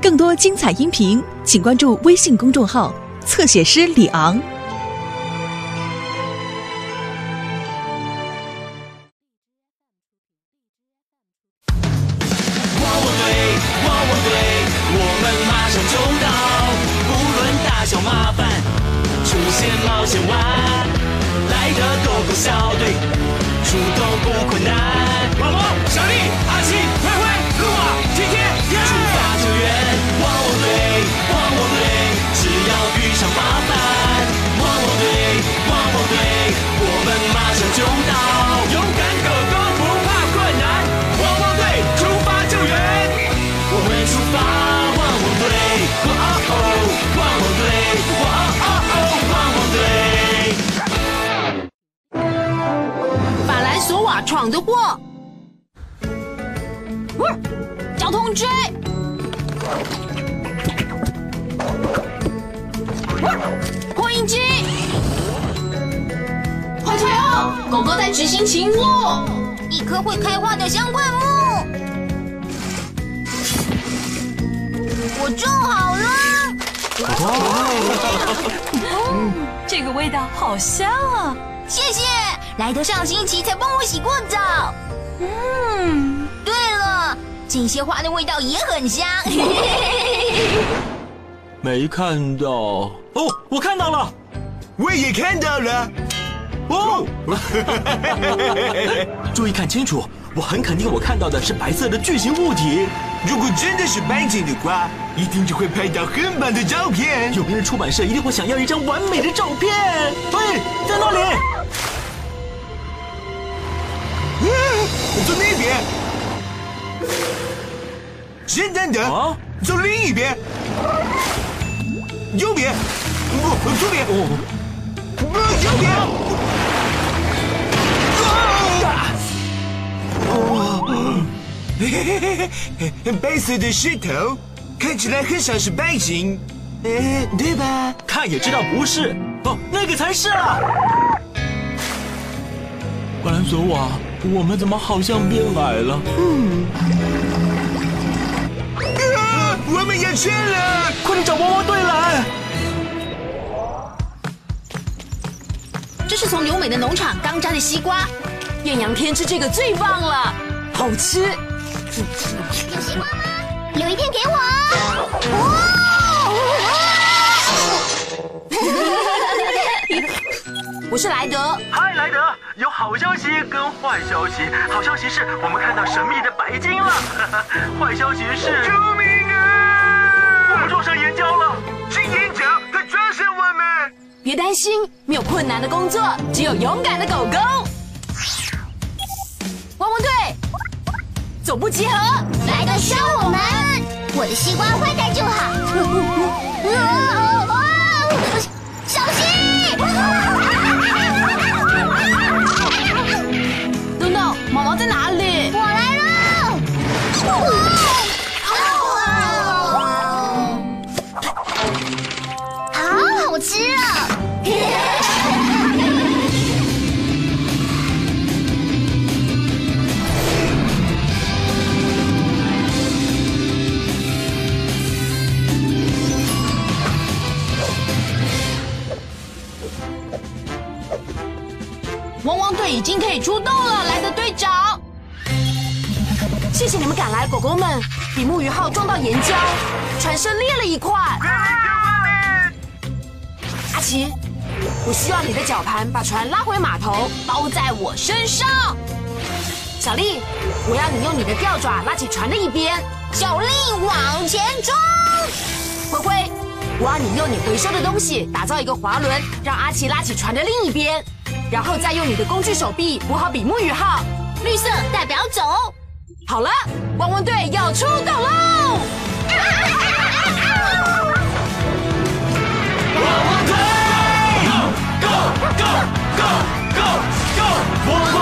更多精彩音频，请关注微信公众号“侧写师李昂”。汪汪队，汪汪队，我们马上就到，不论大小麻烦，出现冒险湾，来的狗狗小队，出动不困难。汪汪，小丽、狗狗在执行勤务。一棵会开花的香灌木。我种好了。这个味道好香啊！谢谢，莱德上星期才帮我洗过澡。嗯，对了，这些花的味道也很香。没看到哦，我看到了，我也看到了。哦，注意看清楚，我很肯定我看到的是白色的巨型物体。如果真的是白鲸的话，一定就会拍到很棒的照片。有名的出版社一定会想要一张完美的照片。嘿，在那里，嗯，走那边。先等等，啊走另一边。右边，不，左边。哦，不，右边。白色的石头，看起来很像是白鲸，呃，对吧？看也知道不是。哦，那个才是啊。巴兰索瓦，我们怎么好像变矮了？嗯啊，我们要圈了！快点找汪汪队来！这是从留美的农场刚摘的西瓜，艳阳天吃这个最棒了，好吃。有西瓜吗？有一片给我。我是莱德，嗨，莱德，有好消息跟坏消息。好消息是我们看到神秘的白鲸了，坏消息是救命啊！我们撞上岩礁了。是岩浆，它抓伤我们。别担心，没有困难的工作，只有勇敢的狗狗。总部集合。来的伤我们，我的西瓜坏蛋就好。已经可以出动了，来的队长。谢谢你们赶来，狗狗们。比目鱼号撞到岩礁，船身裂了一块。阿奇，我希望你的绞盘把船拉回码头，包在我身上。小丽，我要你用你的吊爪拉起船的一边。小丽往前冲！灰灰，我要你用你回收的东西打造一个滑轮，让阿奇拉起船的另一边，然后再用你的工具手臂补好比目鱼号。绿色代表走。好了，汪汪队要出动喽！汪汪队，Go Go Go Go Go！Go！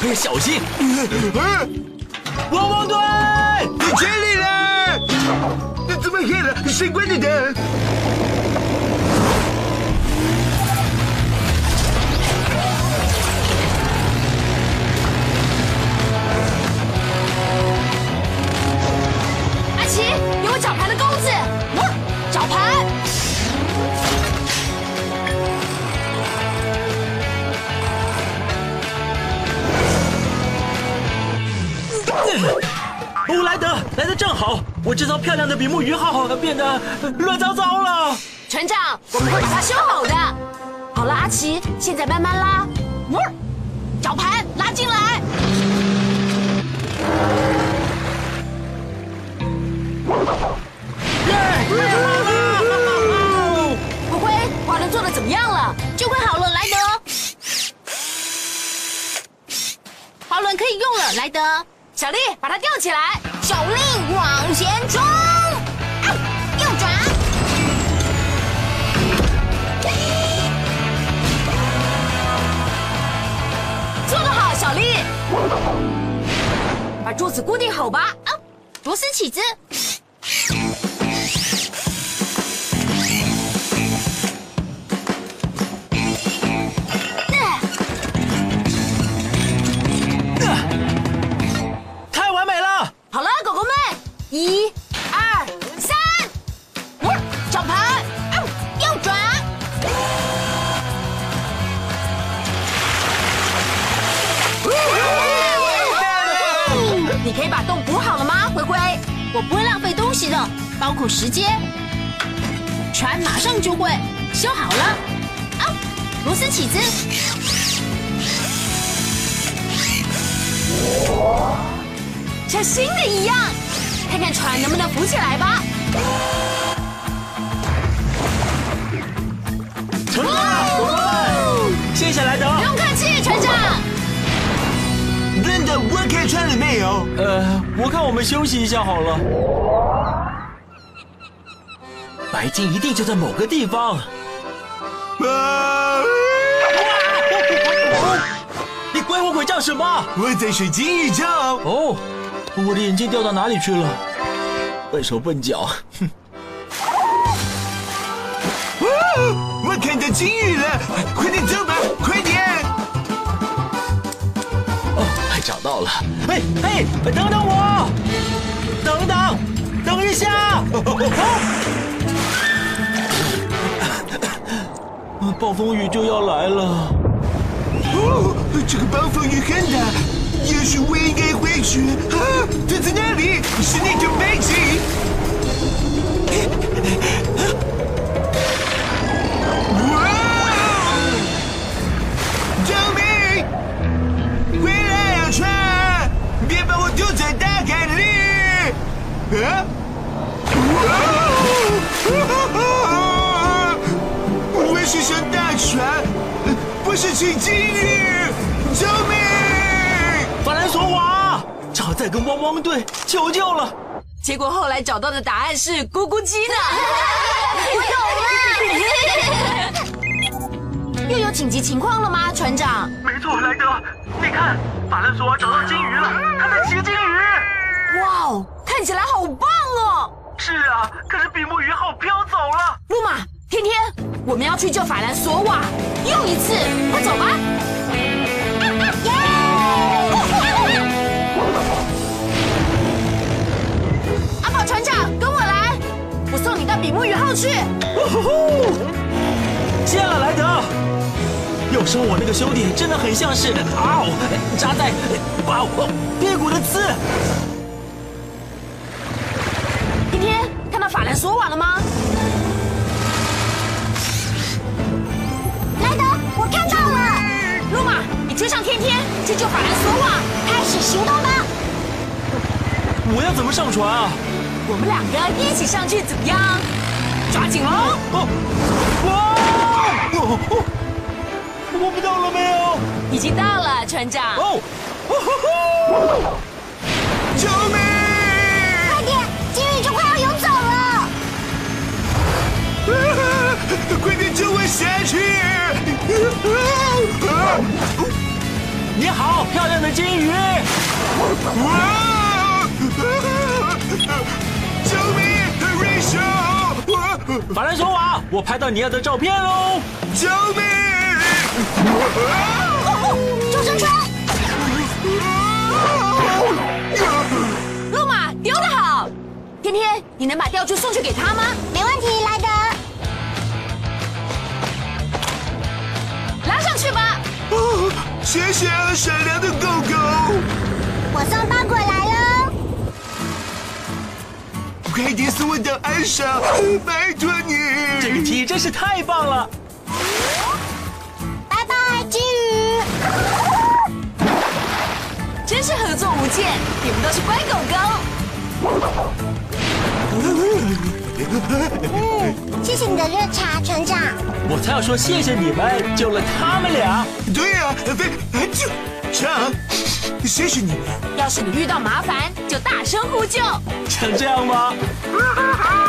哎呀小心！汪汪队，你这里啦！怎么黑了？谁关的灯？正好，我这艘漂亮的比目鱼号变得乱糟糟了。船长，我们会把它修好的。好了，阿奇，现在慢慢拉，嗯，绞盘拉进来。灰灰，滑轮做的怎么样了？就快好了，莱德。滑轮可以用了，莱德。小丽，把它吊起来。小令往前冲，啊，右转。做得好，小丽。把柱子固定好吧。啊，螺丝起子。我不会浪费东西的，包括时间。船马上就会修好了。啊，螺丝起子。像新的一样，看看船能不能浮起来吧。成功！呃，我看我们休息一下好了。白金一定就在某个地方。啊！你鬼我鬼叫什么？我在睡金鱼觉。哦，我的眼镜掉到哪里去了？笨手笨脚，哼！我看到金鱼了，快点走吧，快点！找到了。哎哎，等等我！等等，等一下！啊暴风雨就要来了。哦，这个暴风雨很大，也许我应该回去。啊，他在哪里？是那条白鲸。别把我丢在大海里！啊！哇！我是艘大船，不是请金鱼！救命！法兰索瓦，只好再跟汪汪队求救了。结果后来找到的答案是咕咕鸡呢。又有紧急情况了吗，船长？没错，莱德，你看，法兰索瓦找到金鱼了，他在骑金鱼。哇哦，看起来好棒哦！是啊，可是比目鱼号飘走了。路马，天天，我们要去救法兰索瓦，又一次，快走吧！阿宝船长，跟我来，我送你到比目鱼号去。呼呼！见了，莱德。有时候我那个兄弟真的很像是啊哦，扎在把我屁股的刺。天天，看到法兰索瓦了吗？莱德，我看到了。路马，你追上天天，去救法兰索瓦。开始行动吧。我要怎么上船啊？我们两个一起上去怎么样？抓紧喽！哦，哇！哦哦，我们到了没有？已经到了，船长。哦，哦吼吼！救命！快点，金鱼就快要游走了。啊快点救我下去！啊你好，漂亮的金鱼！哇！救命，瑞秋！法兰索瓦，我拍到你要的照片喽！救命！救生船，路马丢得好，天天，你能把钓具送去给他吗？没问题，莱德。拉上去吧。哦，谢谢啊，善良的狗狗。我送包裹来喽。快点送我到岸上，拜托你。这个题真是太棒了！真是合作无间，你们都是乖狗狗。嗯，谢谢你的热茶，船长。我才要说谢谢你们救了他们俩。对呀、啊，非就长，谢谢你们。要是你遇到麻烦，就大声呼救。像这样吗？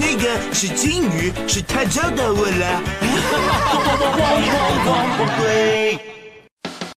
那个是金鱼，是他找到我了。汪汪汪汪汪！对。